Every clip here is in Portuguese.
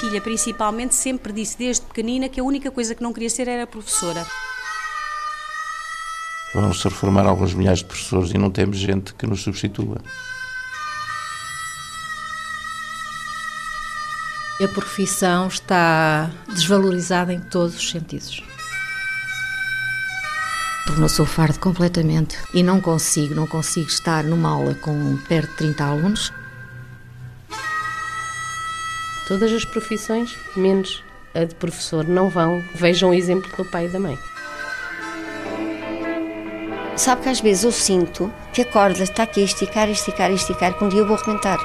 Filha, principalmente, sempre disse desde pequenina que a única coisa que não queria ser era professora. Vão-se reformar alguns milhares de professores e não temos gente que nos substitua. A profissão está desvalorizada em todos os sentidos. Tornou-se o fardo completamente e não consigo, não consigo estar numa aula com perto de 30 alunos. Todas as profissões, menos a de professor, não vão. Vejam o exemplo do pai e da mãe. Sabe que às vezes eu sinto que a corda está aqui a esticar, esticar, esticar, que um dia eu vou arrebentar.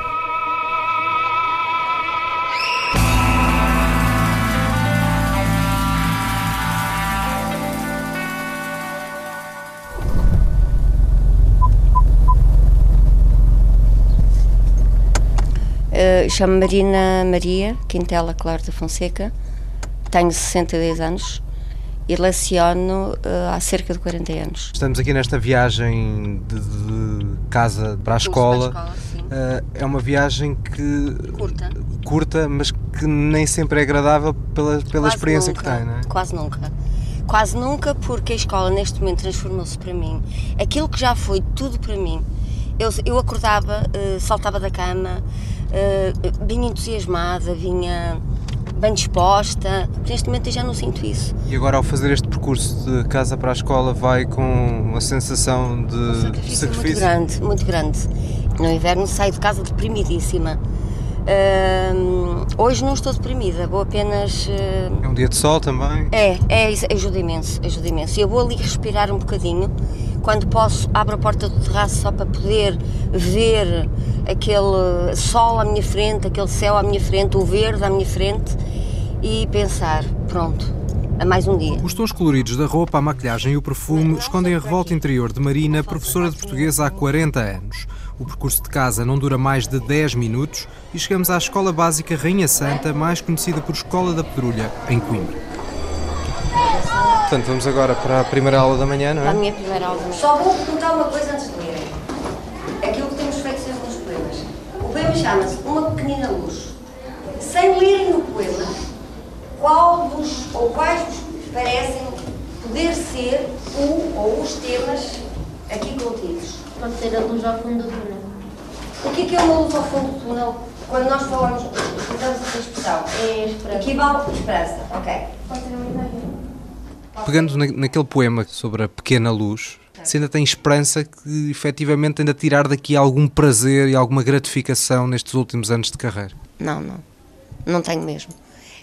Chamo-me Marina Maria Quintela Claro da Fonseca, tenho 62 anos e leciono uh, há cerca de 40 anos. Estamos aqui nesta viagem de, de casa para a escola. Para a escola uh, é uma viagem que curta. curta, mas que nem sempre é agradável pela, pela Quase experiência nunca, que tem, não é? Quase nunca. Quase nunca, porque a escola neste momento transformou-se para mim. Aquilo que já foi tudo para mim. Eu, eu acordava, uh, saltava da cama, uh, vinha entusiasmada, vinha bem disposta. Neste momento eu já não sinto isso. E agora, ao fazer este percurso de casa para a escola, vai com uma sensação de Um sacrifício, muito grande, muito grande. No inverno saio de casa deprimidíssima. Uh, hoje não estou deprimida, vou apenas. Uh, É um dia de sol também. é, é, ajuda imenso, ajuda imenso. E eu vou ali respirar um bocadinho. Quando posso, abro a porta do terraço só para poder ver aquele sol à minha frente, aquele céu à minha frente, o verde à minha frente e pensar: pronto, a mais um dia. Os tons coloridos da roupa, a maquilhagem e o perfume escondem a revolta interior de Marina, professora de português há 40 anos. O percurso de casa não dura mais de 10 minutos e chegamos à Escola Básica Rainha Santa, mais conhecida por Escola da Pedrulha, em Coimbra. Portanto, vamos agora para a primeira aula da manhã, não Para a é? minha primeira aula. Só vou perguntar uma coisa antes de lerem. Aquilo que temos feito sempre nos poemas. O poema chama-se Uma Pequenina Luz. Sem lerem o poema, qual vos ou quais vos parecem poder ser o ou os temas aqui contidos? Pode ser a luz ao fundo do túnel. O que é, que é uma luz ao fundo do túnel? Quando nós falamos, usamos essa expressão. É a esperança. Equivale a esperança. Ok. Pode ser uma ideia. Pegando na- naquele poema sobre a pequena luz, se ainda tem esperança que efetivamente ainda tirar daqui algum prazer e alguma gratificação nestes últimos anos de carreira. Não, não. Não tenho mesmo.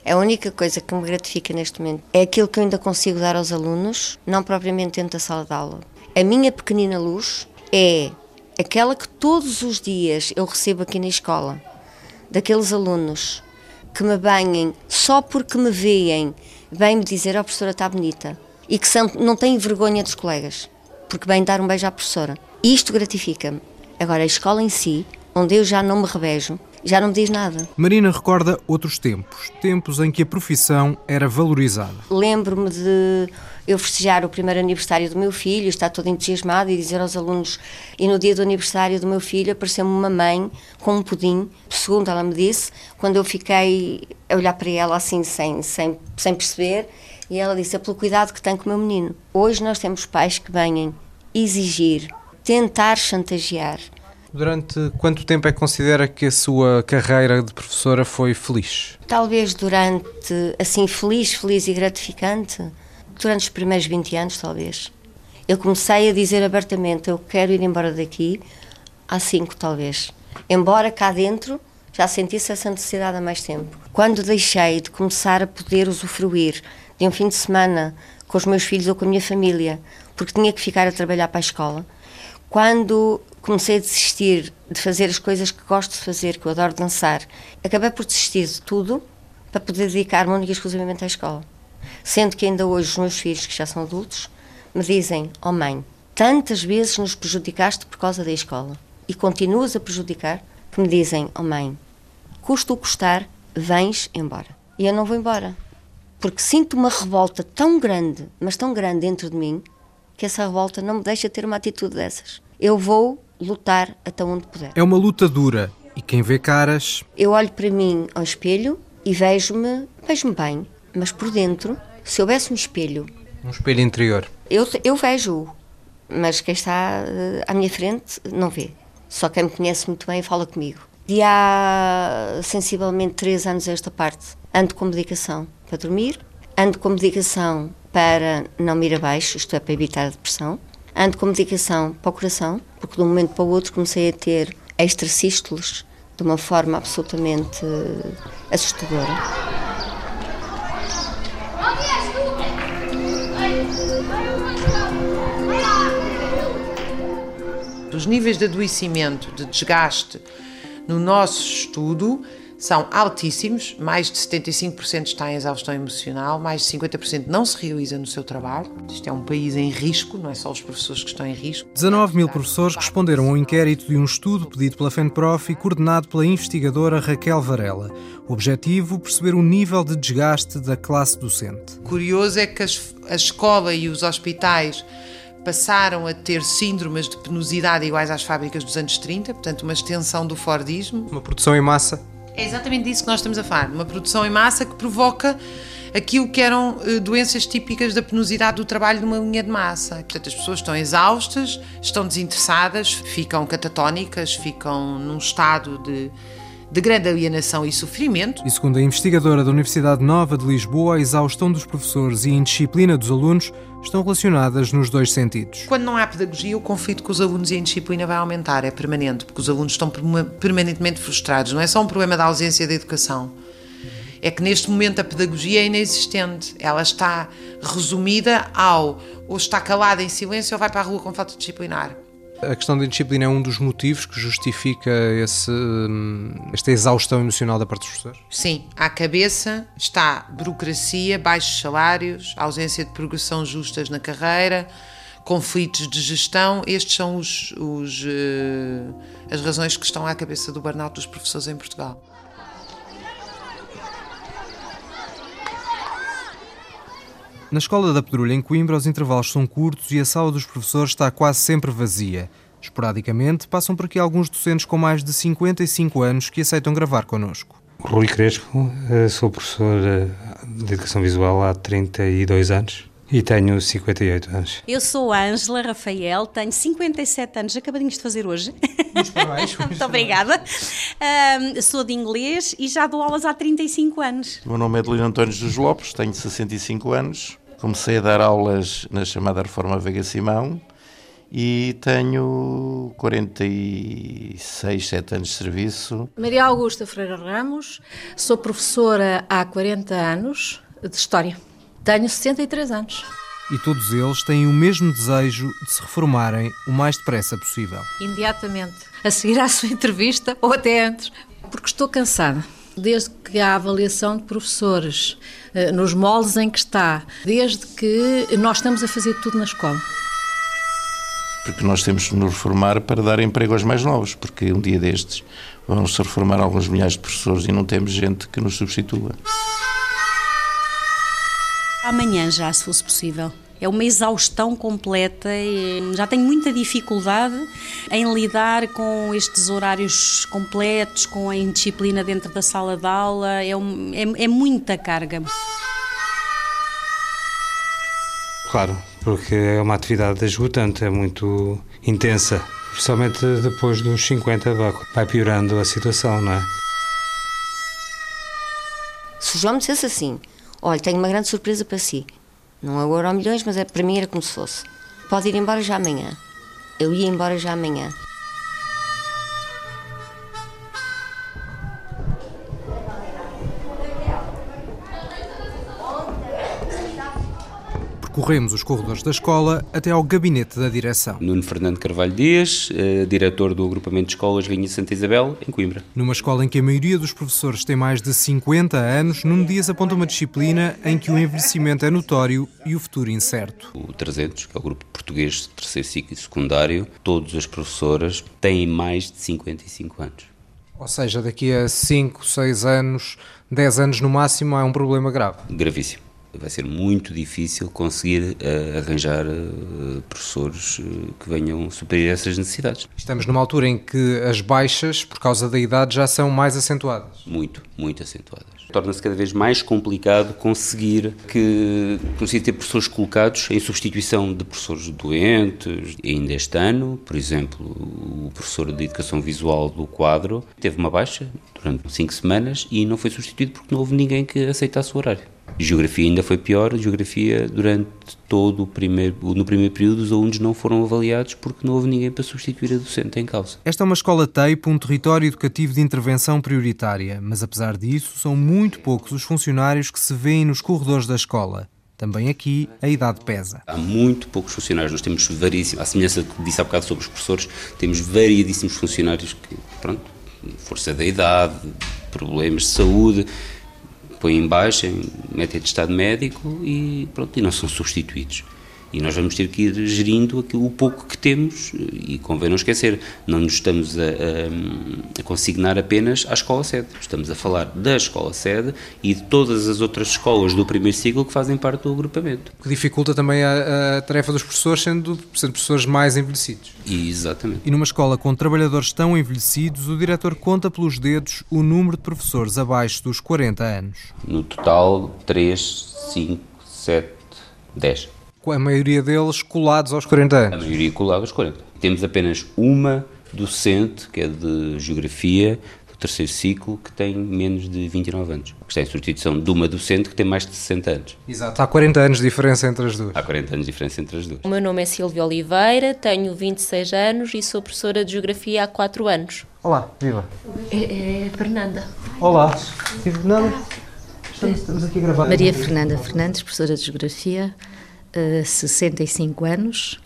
A única coisa que me gratifica neste momento é aquilo que eu ainda consigo dar aos alunos, não propriamente dentro da sala de aula. A minha pequenina luz é aquela que todos os dias eu recebo aqui na escola, daqueles alunos que me banhem só porque me veem, vêm-me dizer, ó professora, está bonita, e que são, não têm vergonha dos colegas, porque vêm dar um beijo à professora. Isto gratifica-me. Agora, a escola em si, onde eu já não me revejo, já não me diz nada. Marina recorda outros tempos, tempos em que a profissão era valorizada. Lembro-me de eu festejar o primeiro aniversário do meu filho, estar toda entusiasmada e dizer aos alunos, e no dia do aniversário do meu filho apareceu-me uma mãe com um pudim, segundo ela me disse, quando eu fiquei a olhar para ela assim, sem, sem, sem perceber, e ela disse, é pelo cuidado que tem com o meu menino. Hoje nós temos pais que venham exigir, tentar chantagear. Durante quanto tempo é que considera que a sua carreira de professora foi feliz? Talvez durante, assim, feliz, feliz e gratificante, durante os primeiros 20 anos, talvez. Eu comecei a dizer abertamente, eu quero ir embora daqui, há cinco, talvez. Embora cá dentro já sentisse essa necessidade há mais tempo. Quando deixei de começar a poder usufruir de um fim de semana com os meus filhos ou com a minha família, porque tinha que ficar a trabalhar para a escola, quando comecei a desistir de fazer as coisas que gosto de fazer, que eu adoro dançar, acabei por desistir de tudo para poder dedicar-me única e exclusivamente à escola. Sendo que ainda hoje os meus filhos, que já são adultos, me dizem: Oh mãe, tantas vezes nos prejudicaste por causa da escola e continuas a prejudicar, que me dizem: Oh mãe, custa o custar, vens embora. E eu não vou embora. Porque sinto uma revolta tão grande, mas tão grande dentro de mim, que essa revolta não me deixa ter uma atitude dessas. Eu vou lutar até onde puder. É uma luta dura e quem vê caras Eu olho para mim ao espelho e vejo-me, vejo-me bem, mas por dentro, se houvesse um espelho, Um espelho interior. eu, eu vejo-o, mas quem está eh, à minha frente não vê. Só quem me conhece muito bem fala comigo. De há sensivelmente três anos a esta parte, ando com medicação para dormir, ando com medicação para não ir abaixo, isto é, para evitar a depressão, ando com medicação para o coração, porque de um momento para o outro comecei a ter extrasístoles de uma forma absolutamente eh, assustadora. Os níveis de adoecimento, de desgaste no nosso estudo são altíssimos, mais de 75% está em exaustão emocional, mais de 50% não se realiza no seu trabalho. Isto é um país em risco, não é só os professores que estão em risco. 19 mil professores responderam ao inquérito de um estudo pedido pela FENPROF e coordenado pela investigadora Raquel Varela. O objetivo, perceber o nível de desgaste da classe docente. Curioso é que as- a escola e os hospitais passaram a ter síndromes de penosidade iguais às fábricas dos anos 30, portanto uma extensão do Fordismo. Uma produção em massa. É exatamente disso que nós estamos a falar, uma produção em massa que provoca aquilo que eram eh, doenças típicas da penosidade do trabalho numa linha de massa. Portanto, as pessoas estão exaustas, estão desinteressadas, ficam catatónicas, ficam num estado de, de grande alienação e sofrimento. E segundo a investigadora da Universidade Nova de Lisboa, a exaustão dos professores e a indisciplina dos alunos estão relacionadas nos dois sentidos. Quando não há pedagogia, o conflito com os alunos e a indisciplina vai aumentar, é permanente, porque os alunos estão perma- permanentemente frustrados. Não é só um problema da ausência da educação. É que neste momento a pedagogia é inexistente. Ela está resumida ao ou está calada em silêncio ou vai para a rua com falta disciplinar. A questão da indisciplina é um dos motivos que justifica esse, hum, esta exaustão emocional da parte dos professores? Sim, à cabeça está burocracia, baixos salários, ausência de progressão justas na carreira, conflitos de gestão. Estes são os, os, eh, as razões que estão à cabeça do burnout dos professores em Portugal. Na escola da Pedrulha, em Coimbra, os intervalos são curtos e a sala dos professores está quase sempre vazia. Esporadicamente, passam por aqui alguns docentes com mais de 55 anos que aceitam gravar connosco. Rui Crespo, eh, sou professor eh, de Educação Visual há 32 anos e tenho 58 anos. Eu sou a Ângela Rafael, tenho 57 anos, acabadinhos de fazer hoje. Muito obrigada. Ahm, sou de inglês e já dou aulas há 35 anos. O meu nome é Adelino António dos Lopes, tenho 65 anos. Comecei a dar aulas na chamada Reforma Vega Simão e tenho 46, 7 anos de serviço. Maria Augusta Freire Ramos, sou professora há 40 anos de História. Tenho 63 anos. E todos eles têm o mesmo desejo de se reformarem o mais depressa possível. Imediatamente, a seguir à sua entrevista, ou até antes, porque estou cansada. Desde que há avaliação de professores, eh, nos moldes em que está, desde que nós estamos a fazer tudo na escola. Porque nós temos de nos reformar para dar emprego aos mais novos, porque um dia destes vão se reformar alguns milhares de professores e não temos gente que nos substitua. Amanhã já, se fosse possível. É uma exaustão completa. e Já tenho muita dificuldade em lidar com estes horários completos, com a indisciplina dentro da sala de aula. É, um- é- é muita carga. Claro, porque é uma atividade esgotante, é muito intensa. Principalmente depois dos 50 vai- vai piorando a situação, não é? Se o João me dissesse assim: Olha, tenho uma grande surpresa para si. Não é o milhões, mas é, para mim era como se fosse. Pode ir embora já amanhã. Eu ia embora já amanhã. Percorremos os corredores da escola até ao gabinete da direção. Nuno Fernando Carvalho Dias, eh, diretor do agrupamento de escolas Rainha Santa Isabel, em Coimbra. Numa escola em que a maioria dos professores tem mais de 50 anos, Nuno Dias aponta uma disciplina em que o envelhecimento é notório e o futuro incerto. O 300, que é o grupo português de terceiro ciclo e secundário, todas as professoras têm mais de 55 anos. Ou seja, daqui a 5, 6 anos, 10 anos no máximo, há um problema grave. Gravíssimo. Vai ser muito difícil conseguir uh, arranjar uh, professores uh, que venham suprir essas necessidades. Estamos numa altura em que as baixas, por causa da idade, já são mais acentuadas. Muito, muito acentuadas. Torna-se cada vez mais complicado conseguir que conseguir ter professores colocados em substituição de professores doentes. E ainda este ano, por exemplo, o professor de Educação Visual do quadro teve uma baixa durante cinco semanas e não foi substituído porque não houve ninguém que aceitasse o horário. Geografia ainda foi pior, geografia durante todo o primeiro, no primeiro período os alunos não foram avaliados porque não houve ninguém para substituir a docente em causa. Esta é uma escola TEIP, um território educativo de intervenção prioritária, mas apesar disso são muito poucos os funcionários que se vêem nos corredores da escola. Também aqui a idade pesa. Há muito poucos funcionários, nós temos variedíssimos, à semelhança do que disse há bocado sobre os professores, temos variedíssimos funcionários que, pronto, força da idade, problemas de saúde, põem em baixa, metem de estado médico e pronto, e não são substituídos. E nós vamos ter que ir gerindo aquilo, o pouco que temos, e convém não esquecer, não nos estamos a, a, a consignar apenas à escola-sede, estamos a falar da escola-sede e de todas as outras escolas do primeiro ciclo que fazem parte do agrupamento. Que dificulta também a, a tarefa dos professores, sendo, sendo professores mais envelhecidos. Exatamente. E numa escola com trabalhadores tão envelhecidos, o diretor conta pelos dedos o número de professores abaixo dos 40 anos. No total, 3, 5, 7, 10 a maioria deles colados aos 40 anos. A maioria colada aos 40. Temos apenas uma docente, que é de Geografia, do terceiro ciclo, que tem menos de 29 anos. Que está em substituição de uma docente que tem mais de 60 anos. Exato. Há 40 anos de diferença entre as duas. Há 40 anos de diferença entre as duas. O meu nome é Silvia Oliveira, tenho 26 anos e sou professora de Geografia há 4 anos. Olá, viva. É, é Fernanda. Olá, Fernanda. Estamos, estamos aqui a gravar. Maria Fernanda Fernandes, professora de Geografia. 65 anos,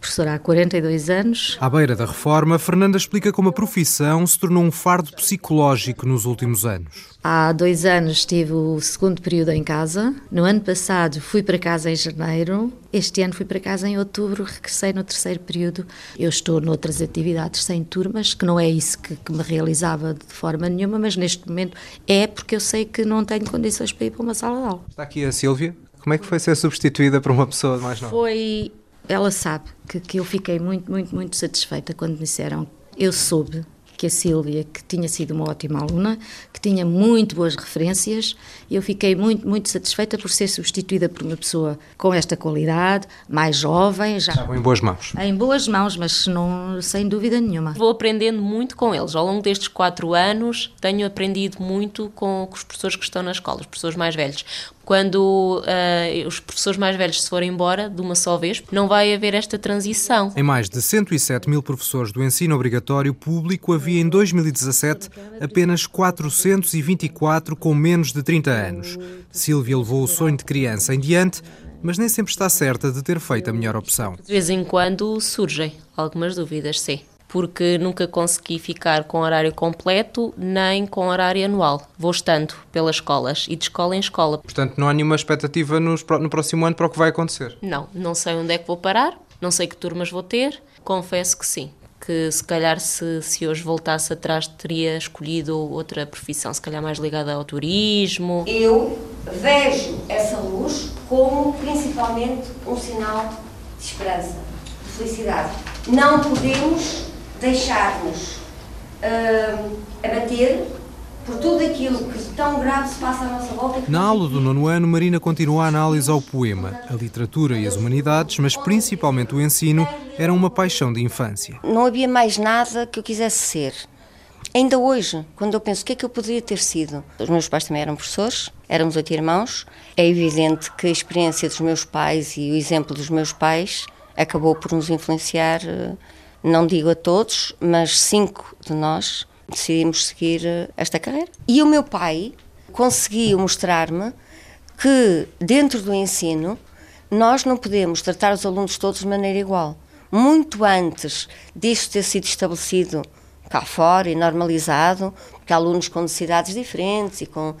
professora há 42 anos. À beira da reforma, Fernanda explica como a profissão se tornou um fardo psicológico nos últimos anos. Há dois anos tive o segundo período em casa. No ano passado fui para casa em janeiro. Este ano fui para casa em outubro, regressei no terceiro período. Eu estou noutras atividades sem turmas, que não é isso que, que me realizava de forma nenhuma, mas neste momento é porque eu sei que não tenho condições para ir para uma sala de aula. Está aqui a Sílvia. Como é que foi ser substituída por uma pessoa mais nova? Foi. Ela sabe que, que eu fiquei muito, muito, muito satisfeita quando me disseram. Eu soube que a Sílvia, que tinha sido uma ótima aluna, que tinha muito boas referências, e eu fiquei muito, muito satisfeita por ser substituída por uma pessoa com esta qualidade, mais jovem. Já Estavam em boas mãos. Em boas mãos, mas não, sem dúvida nenhuma. Vou aprendendo muito com eles. Ao longo destes quatro anos, tenho aprendido muito com, com os professores que estão na escola, os professores mais velhos quando uh, os professores mais velhos se forem embora de uma só vez, não vai haver esta transição. Em mais de 107 mil professores do ensino obrigatório público, havia em 2017 apenas 424 com menos de 30 anos. Silvia levou o sonho de criança em diante, mas nem sempre está certa de ter feito a melhor opção. De vez em quando surgem algumas dúvidas, sim porque nunca consegui ficar com horário completo nem com horário anual. Vou estando pelas escolas e de escola em escola. Portanto, não há nenhuma expectativa no, no próximo ano para o que vai acontecer? Não, não sei onde é que vou parar, não sei que turmas vou ter, confesso que sim. Que se calhar, se, se hoje voltasse atrás, teria escolhido outra profissão, se calhar mais ligada ao turismo. Eu vejo essa luz como principalmente um sinal de esperança, de felicidade. Não podemos deixar-nos uh, abater por tudo aquilo que tão grave se passa à nossa volta. Na aula do nono ano, Marina continua a análise ao poema. A literatura e as humanidades, mas principalmente o ensino, eram uma paixão de infância. Não havia mais nada que eu quisesse ser. Ainda hoje, quando eu penso o que é que eu poderia ter sido, os meus pais também eram professores, éramos oito irmãos. É evidente que a experiência dos meus pais e o exemplo dos meus pais acabou por nos influenciar uh, não digo a todos, mas cinco de nós decidimos seguir eh, esta carreira. E o meu pai conseguiu mostrar-me que dentro do ensino nós não podemos tratar os alunos todos de maneira igual. Muito antes disso ter sido estabelecido cá fora e normalizado, porque há alunos com necessidades diferentes e com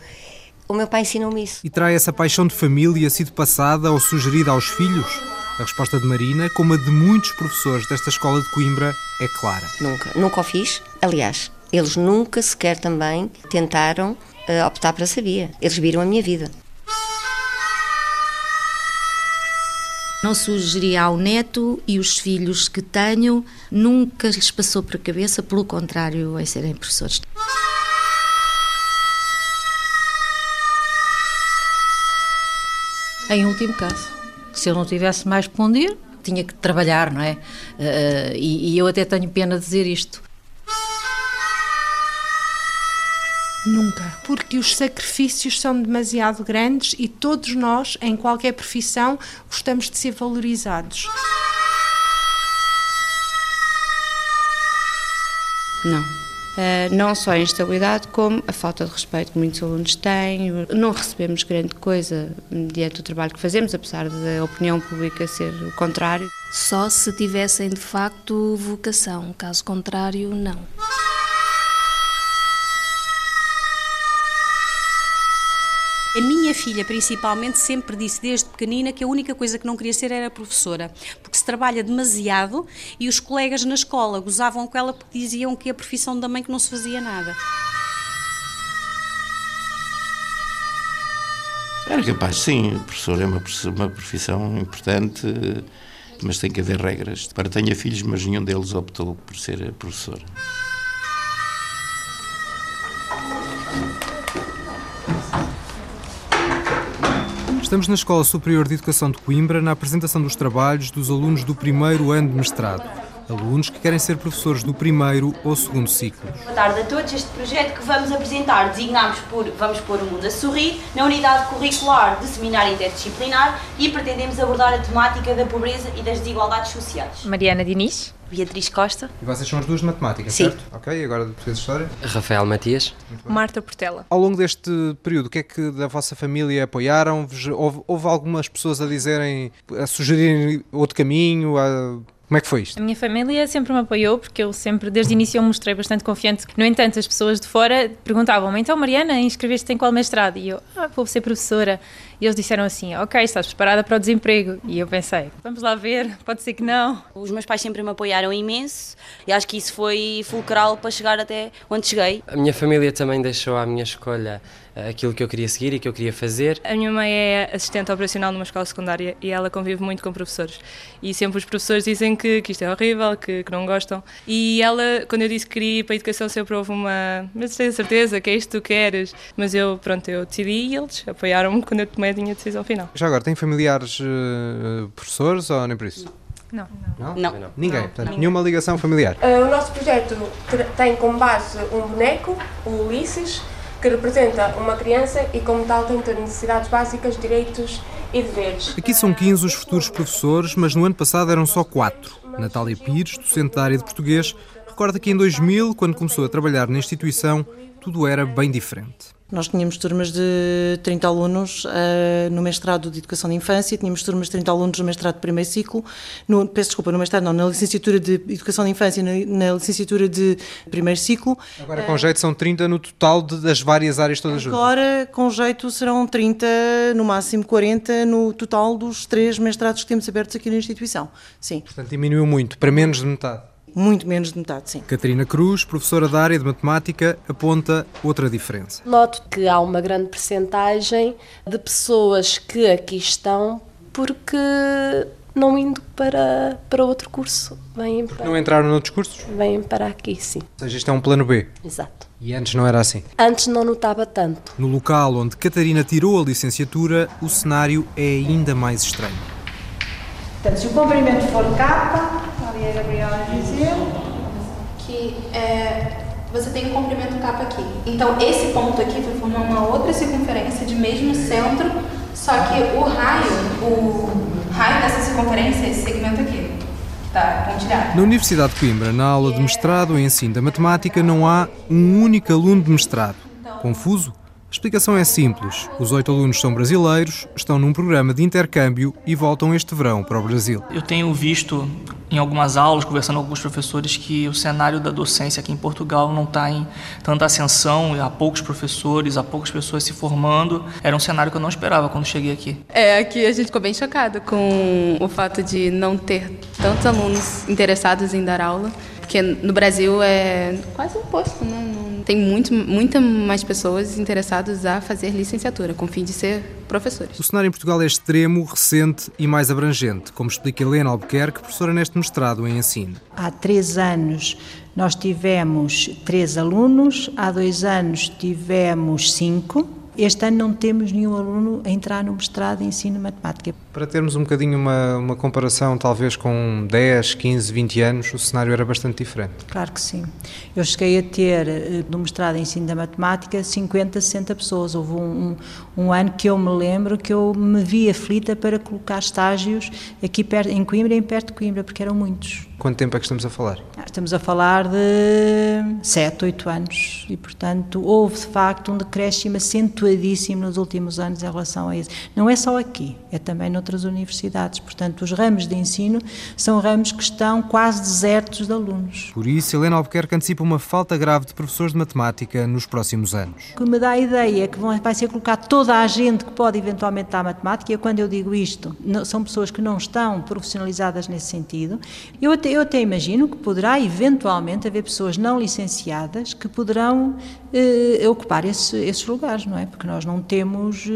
o meu pai ensinou-me isso. E terá essa paixão de família sido passada ou sugerida aos filhos? A resposta de Marina, como a de muitos professores desta escola de Coimbra, é clara. Nunca, nunca o fiz. Aliás, eles nunca sequer também tentaram uh, optar para sabia. Eles viram a minha vida. Não sugeria ao neto e os filhos que tenho, nunca lhes passou por a cabeça, pelo contrário, em serem professores. Em último caso, se eu não tivesse mais para onde ir, tinha que trabalhar, não é? Uh, e, e eu até tenho pena de dizer isto. Nunca. Porque os sacrifícios são demasiado grandes e todos nós, em qualquer profissão, gostamos de ser valorizados. Não. Uh, não só a instabilidade, como a falta de respeito que muitos alunos têm. Não recebemos grande coisa diante do trabalho que fazemos, apesar da opinião pública ser o contrário. Só se tivessem de facto vocação, caso contrário, não. A minha filha, principalmente, sempre disse desde pequenina que a única coisa que não queria ser era professora, porque se trabalha demasiado e os colegas na escola gozavam com ela porque diziam que a profissão da mãe que não se fazia nada. Era capaz, sim, professor é uma, uma profissão importante, mas tem que haver regras. Para tenha filhos, mas nenhum deles optou por ser professor. Estamos na Escola Superior de Educação de Coimbra na apresentação dos trabalhos dos alunos do primeiro ano de mestrado. Alunos que querem ser professores do primeiro ou segundo ciclo. Boa tarde a todos. Este projeto que vamos apresentar designámos por Vamos Pôr o Mundo a Sorrir na unidade curricular de seminário interdisciplinar e pretendemos abordar a temática da pobreza e das desigualdades sociais. Mariana Diniz. Beatriz Costa. E vocês são as duas de matemática, Sim. certo? Ok, agora de português de história. Rafael Matias. Marta Portela. Ao longo deste período, o que é que da vossa família apoiaram? Houve, houve algumas pessoas a dizerem, a sugerirem outro caminho? A... Como é que foi isto? A minha família sempre me apoiou porque eu sempre, desde o início, eu mostrei bastante confiante. No entanto, as pessoas de fora perguntavam-me: então, Mariana, inscreveste-te em qual mestrado? E eu, ah, vou ser professora. E eles disseram assim: ok, estás preparada para o desemprego. E eu pensei: vamos lá ver, pode ser que não. Os meus pais sempre me apoiaram imenso e acho que isso foi fulcral para chegar até onde cheguei. A minha família também deixou à minha escolha aquilo que eu queria seguir e que eu queria fazer. A minha mãe é assistente operacional numa escola secundária e ela convive muito com professores. E sempre os professores dizem que, que isto é horrível, que, que não gostam. E ela, quando eu disse que queria ir para a educação, sempre houve uma. Mas tens certeza que é isto que tu queres? Mas eu, pronto, eu decidi e eles apoiaram-me quando eu tomei a minha decisão final. Já agora, tem familiares uh, professores ou nem por isso? Não. Não? não. não. Ninguém, portanto, nenhuma ligação familiar. Uh, o nosso projeto tem como base um boneco, o Ulisses, que representa uma criança e, como tal, tem necessidades básicas, direitos e deveres. Aqui são 15 os futuros professores, mas no ano passado eram só 4. Natália Pires, docente da área de português, recorda que em 2000, quando começou a trabalhar na instituição, tudo era bem diferente. Nós tínhamos turmas de 30 alunos uh, no mestrado de Educação de Infância, tínhamos turmas de 30 alunos no mestrado de primeiro ciclo, no, peço desculpa, no mestrado não, na licenciatura de Educação de Infância, na, na licenciatura de primeiro ciclo. Agora com jeito são 30 no total de, das várias áreas todas juntas? Agora com jeito serão 30, no máximo 40 no total dos três mestrados que temos abertos aqui na instituição, sim. Portanto diminuiu muito, para menos de metade? Muito menos de metade, sim. Catarina Cruz, professora da área de matemática, aponta outra diferença. Noto que há uma grande percentagem de pessoas que aqui estão porque não indo para, para outro curso. Vêm para, não entraram noutros cursos? Vêm para aqui, sim. Ou seja, isto é um plano B? Exato. E antes não era assim? Antes não notava tanto. No local onde Catarina tirou a licenciatura, o cenário é ainda mais estranho. Portanto, se o comprimento for capa, ali a Gabriela dizer. Que é, você tem um comprimento capa aqui. Então, esse ponto aqui vai formar uma outra circunferência de mesmo centro, só que o raio, o raio dessa circunferência é esse segmento aqui. Tá, pontilhado. Na Universidade de Coimbra, na aula de mestrado em ensino da matemática, não há um único aluno de mestrado. Confuso? A explicação é simples. Os oito alunos são brasileiros, estão num programa de intercâmbio e voltam este verão para o Brasil. Eu tenho visto em algumas aulas, conversando com alguns professores, que o cenário da docência aqui em Portugal não está em tanta ascensão, há poucos professores, há poucas pessoas se formando. Era um cenário que eu não esperava quando cheguei aqui. É, aqui a gente ficou bem chocado com o fato de não ter tantos alunos interessados em dar aula, porque no Brasil é quase um posto, né? Tem muito, muita mais pessoas interessadas a fazer licenciatura, com fim de ser professores. O cenário em Portugal é extremo, recente e mais abrangente, como explica Helena Albuquerque, professora neste mestrado em ensino. Há três anos nós tivemos três alunos, há dois anos tivemos cinco. Este ano não temos nenhum aluno a entrar no mestrado em ensino de matemática. Para termos um bocadinho uma, uma comparação, talvez com 10, 15, 20 anos, o cenário era bastante diferente. Claro que sim. Eu cheguei a ter, eh, no mestrado em ensino da matemática, 50, 60 pessoas. Houve um, um, um ano que eu me lembro que eu me vi aflita para colocar estágios aqui perto, em Coimbra e em perto de Coimbra, porque eram muitos. Quanto tempo é que estamos a falar? Estamos a falar de 7, 8 anos e, portanto, houve de facto um decréscimo acentuadíssimo nos últimos anos em relação a isso. Não é só aqui, é também noutras universidades. Portanto, os ramos de ensino são ramos que estão quase desertos de alunos. Por isso, Helena Albuquerque antecipa uma falta grave de professores de matemática nos próximos anos. O que me dá a ideia é que vai ser colocado toda a gente que pode eventualmente dar matemática, e quando eu digo isto, são pessoas que não estão profissionalizadas nesse sentido. Eu até eu até imagino que poderá eventualmente haver pessoas não licenciadas que poderão eh, ocupar esse, esses lugares, não é? Porque nós não temos,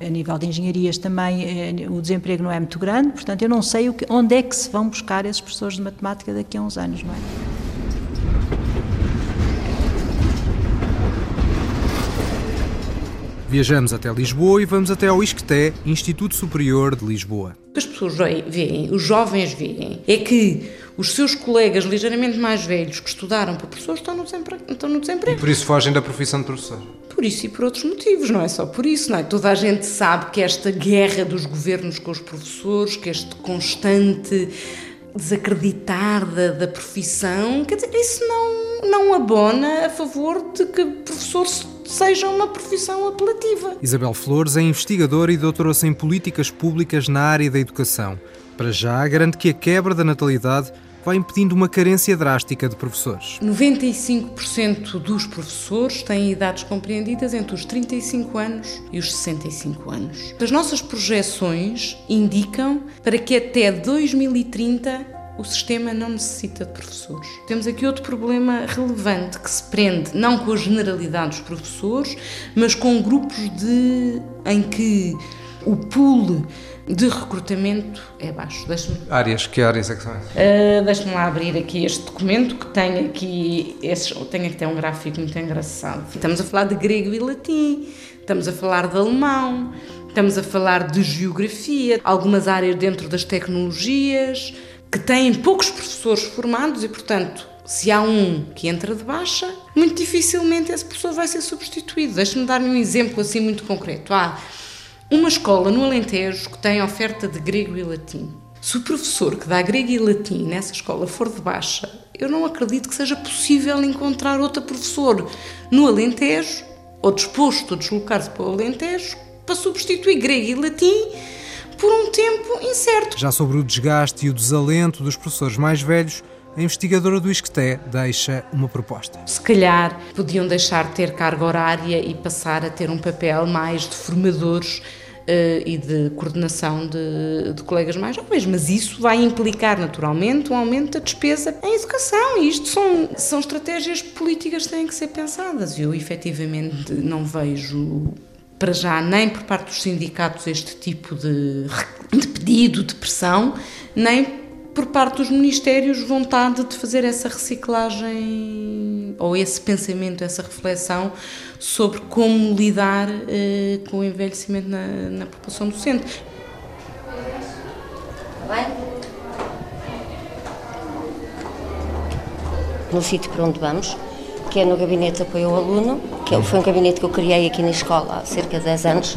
eh, a nível de engenharias também, eh, o desemprego não é muito grande, portanto eu não sei que, onde é que se vão buscar esses professores de matemática daqui a uns anos, não é? Viajamos até Lisboa e vamos até ao ISCTE, Instituto Superior de Lisboa. O que as pessoas veem, os jovens veem, é que os seus colegas ligeiramente mais velhos que estudaram para professores estão no desemprego. Estão no desemprego. E por isso fogem da profissão de professor? Por isso e por outros motivos, não é só por isso, não é? Toda a gente sabe que esta guerra dos governos com os professores, que este constante desacreditar da, da profissão, quer dizer, isso não, não abona a favor de que professor seja uma profissão apelativa. Isabel Flores é investigadora e doutorou-se em políticas públicas na área da educação. Para já, garante que a quebra da natalidade vai impedindo uma carência drástica de professores. 95% dos professores têm idades compreendidas entre os 35 anos e os 65 anos. As nossas projeções indicam para que até 2030 o sistema não necessita de professores. Temos aqui outro problema relevante que se prende não com a generalidade dos professores, mas com grupos de em que o pool de recrutamento é baixo. Áreas, que áreas é que são essas? Uh, Deixa-me lá abrir aqui este documento que tem aqui, esses, tem aqui um gráfico muito engraçado. Estamos a falar de grego e latim, estamos a falar de alemão, estamos a falar de geografia, algumas áreas dentro das tecnologias, que têm poucos professores formados e, portanto, se há um que entra de baixa, muito dificilmente esse professor vai ser substituído. Deixe-me dar-lhe um exemplo assim muito concreto. Há uma escola no Alentejo que tem oferta de grego e latim. Se o professor que dá grego e latim nessa escola for de baixa, eu não acredito que seja possível encontrar outro professor no Alentejo ou disposto a deslocar-se para o Alentejo para substituir grego e latim por um tempo incerto. Já sobre o desgaste e o desalento dos professores mais velhos, a investigadora do ISCTE deixa uma proposta. Se calhar podiam deixar de ter carga horária e passar a ter um papel mais de formadores uh, e de coordenação de, de, colegas mais jovens, mas isso vai implicar naturalmente um aumento da despesa em educação e isto são, são estratégias políticas que têm que ser pensadas. Eu efetivamente não vejo para já nem por parte dos sindicatos este tipo de, de pedido, de pressão, nem por parte dos ministérios vontade de fazer essa reciclagem ou esse pensamento, essa reflexão sobre como lidar eh, com o envelhecimento na, na população docente. Bem? No sítio para onde vamos, que é no Gabinete de Apoio ao Aluno, que foi um gabinete que eu criei aqui na escola há cerca de 10 anos.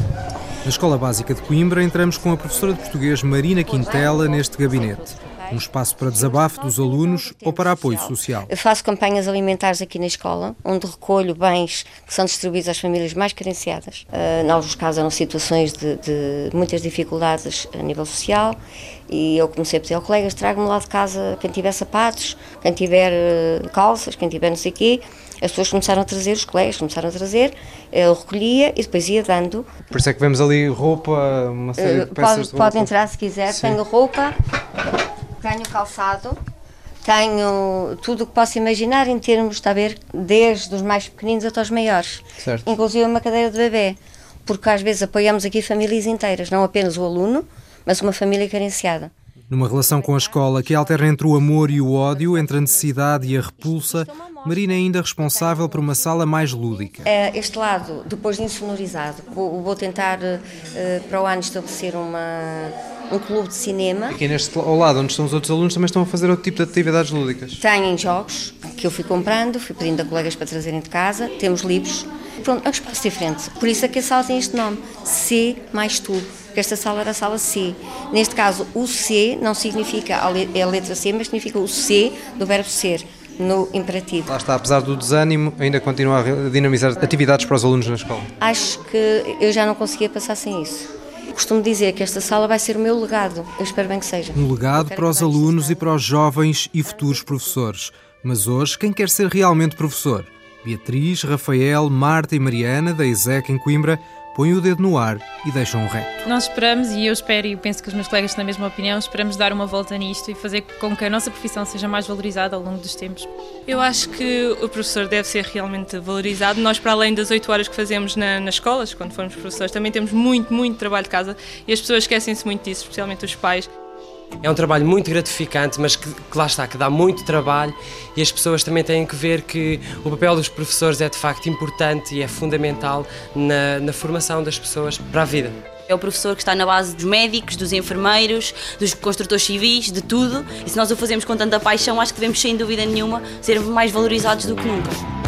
Na Escola Básica de Coimbra, entramos com a professora de português Marina Quintela neste gabinete um espaço para desabafo dos alunos ou para apoio social. Eu faço campanhas alimentares aqui na escola, onde recolho bens que são distribuídos às famílias mais carenciadas. Uh, em alguns casos eram situações de, de, muitas dificuldades a nível social e eu comecei a pedir aos colegas, trago-me lá de casa quem tiver sapatos, quem tiver uh, calças, quem tiver não sei o quê. As pessoas começaram a trazer, os colegas começaram a trazer, eu recolhia e depois ia dando. Por isso é que vemos ali roupa, uma série uh, de peças pode, de. Pode entrar se quiser, Sim. tenho roupa, tenho calçado, tenho tudo o que posso imaginar em termos, está a ver, desde os mais pequeninos até os maiores. Certo. Inclusive uma cadeira de bebê, porque às vezes apoiamos aqui famílias inteiras, não apenas o aluno, mas uma família carenciada. Numa relação com a escola que alterna entre o amor e o ódio, entre a necessidade e a repulsa, Marina é ainda responsável por uma sala mais lúdica. Eh, Este lado, depois de insonorizado, vou, tentar eh, para o ano estabelecer uma, um clube de cinema. Aqui neste ao lado, onde estão os outros alunos, também estão a fazer outro tipo de atividades lúdicas. Têm jogos que eu fui comprando, fui pedindo a colegas para trazerem de casa, temos livros. Pronto, é um espaço diferente. Por isso é que a sala tem este nome, C mais tu, porque esta sala era a sala C. Neste caso, o C não significa a le- a letra C, mas significa o C do verbo ser, no imperativo. Lá está, apesar do desânimo, ainda continua a dinamizar atividades para os alunos na escola. Acho que eu já não conseguia passar sem isso. Costumo dizer que esta sala vai ser o meu legado. Eu espero bem que seja. Um legado para os alunos e para os jovens e futuros professores. Mas hoje, quem quer ser realmente professor? Beatriz, Rafael, Marta e Mariana, da ISEC em Coimbra, põem o dedo no ar e deixam um reto. Nós esperamos, e eu espero e penso que os meus colegas têm a mesma opinião, esperamos dar uma volta nisto e fazer com que a nossa profissão seja mais valorizada ao longo dos tempos. Eu acho que o professor deve ser realmente valorizado. Nós, para além das 8 horas que fazemos na- nas escolas, quando formos professores, também temos muito, muito trabalho de casa e as pessoas esquecem-se muito disso, especialmente os pais. É um trabalho muito gratificante, mas que, que lá está, que dá muito trabalho e as pessoas também têm que ver que o papel dos professores é de facto importante e é fundamental na, na formação das pessoas para a vida. É o professor que está na base dos médicos, dos enfermeiros, dos construtores civis, de tudo. E se nós o fazemos com tanta paixão, acho que devemos, sem dúvida nenhuma, ser mais valorizados do que nunca.